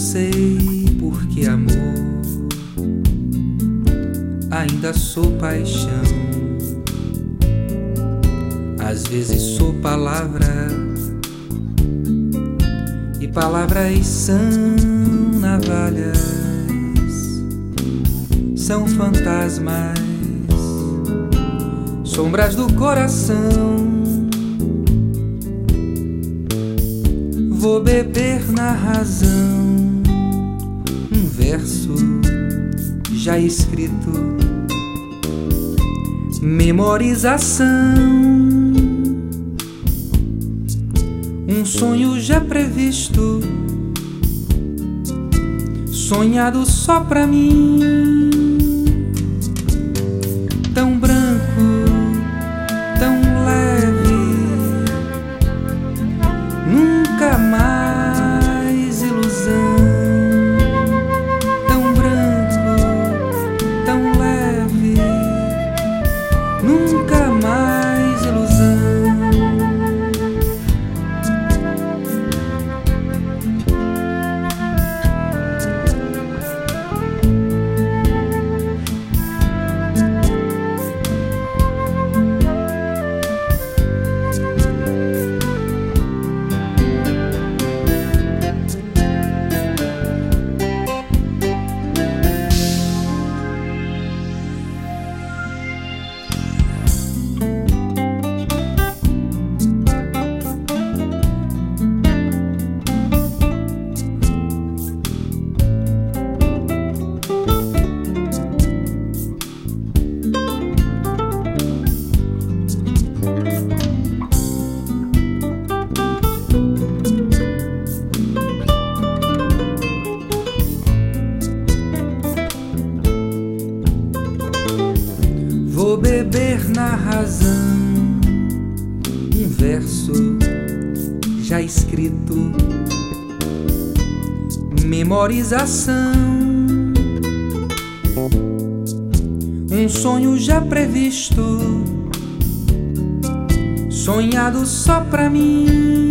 sei porque amor. Ainda sou paixão. Às vezes sou palavra. E palavras são navalhas, são fantasmas, sombras do coração. Vou beber na razão um verso já escrito, memorização, um sonho já previsto, sonhado só pra mim, Vou beber na razão. Um verso já escrito, memorização, um sonho já previsto, sonhado só pra mim.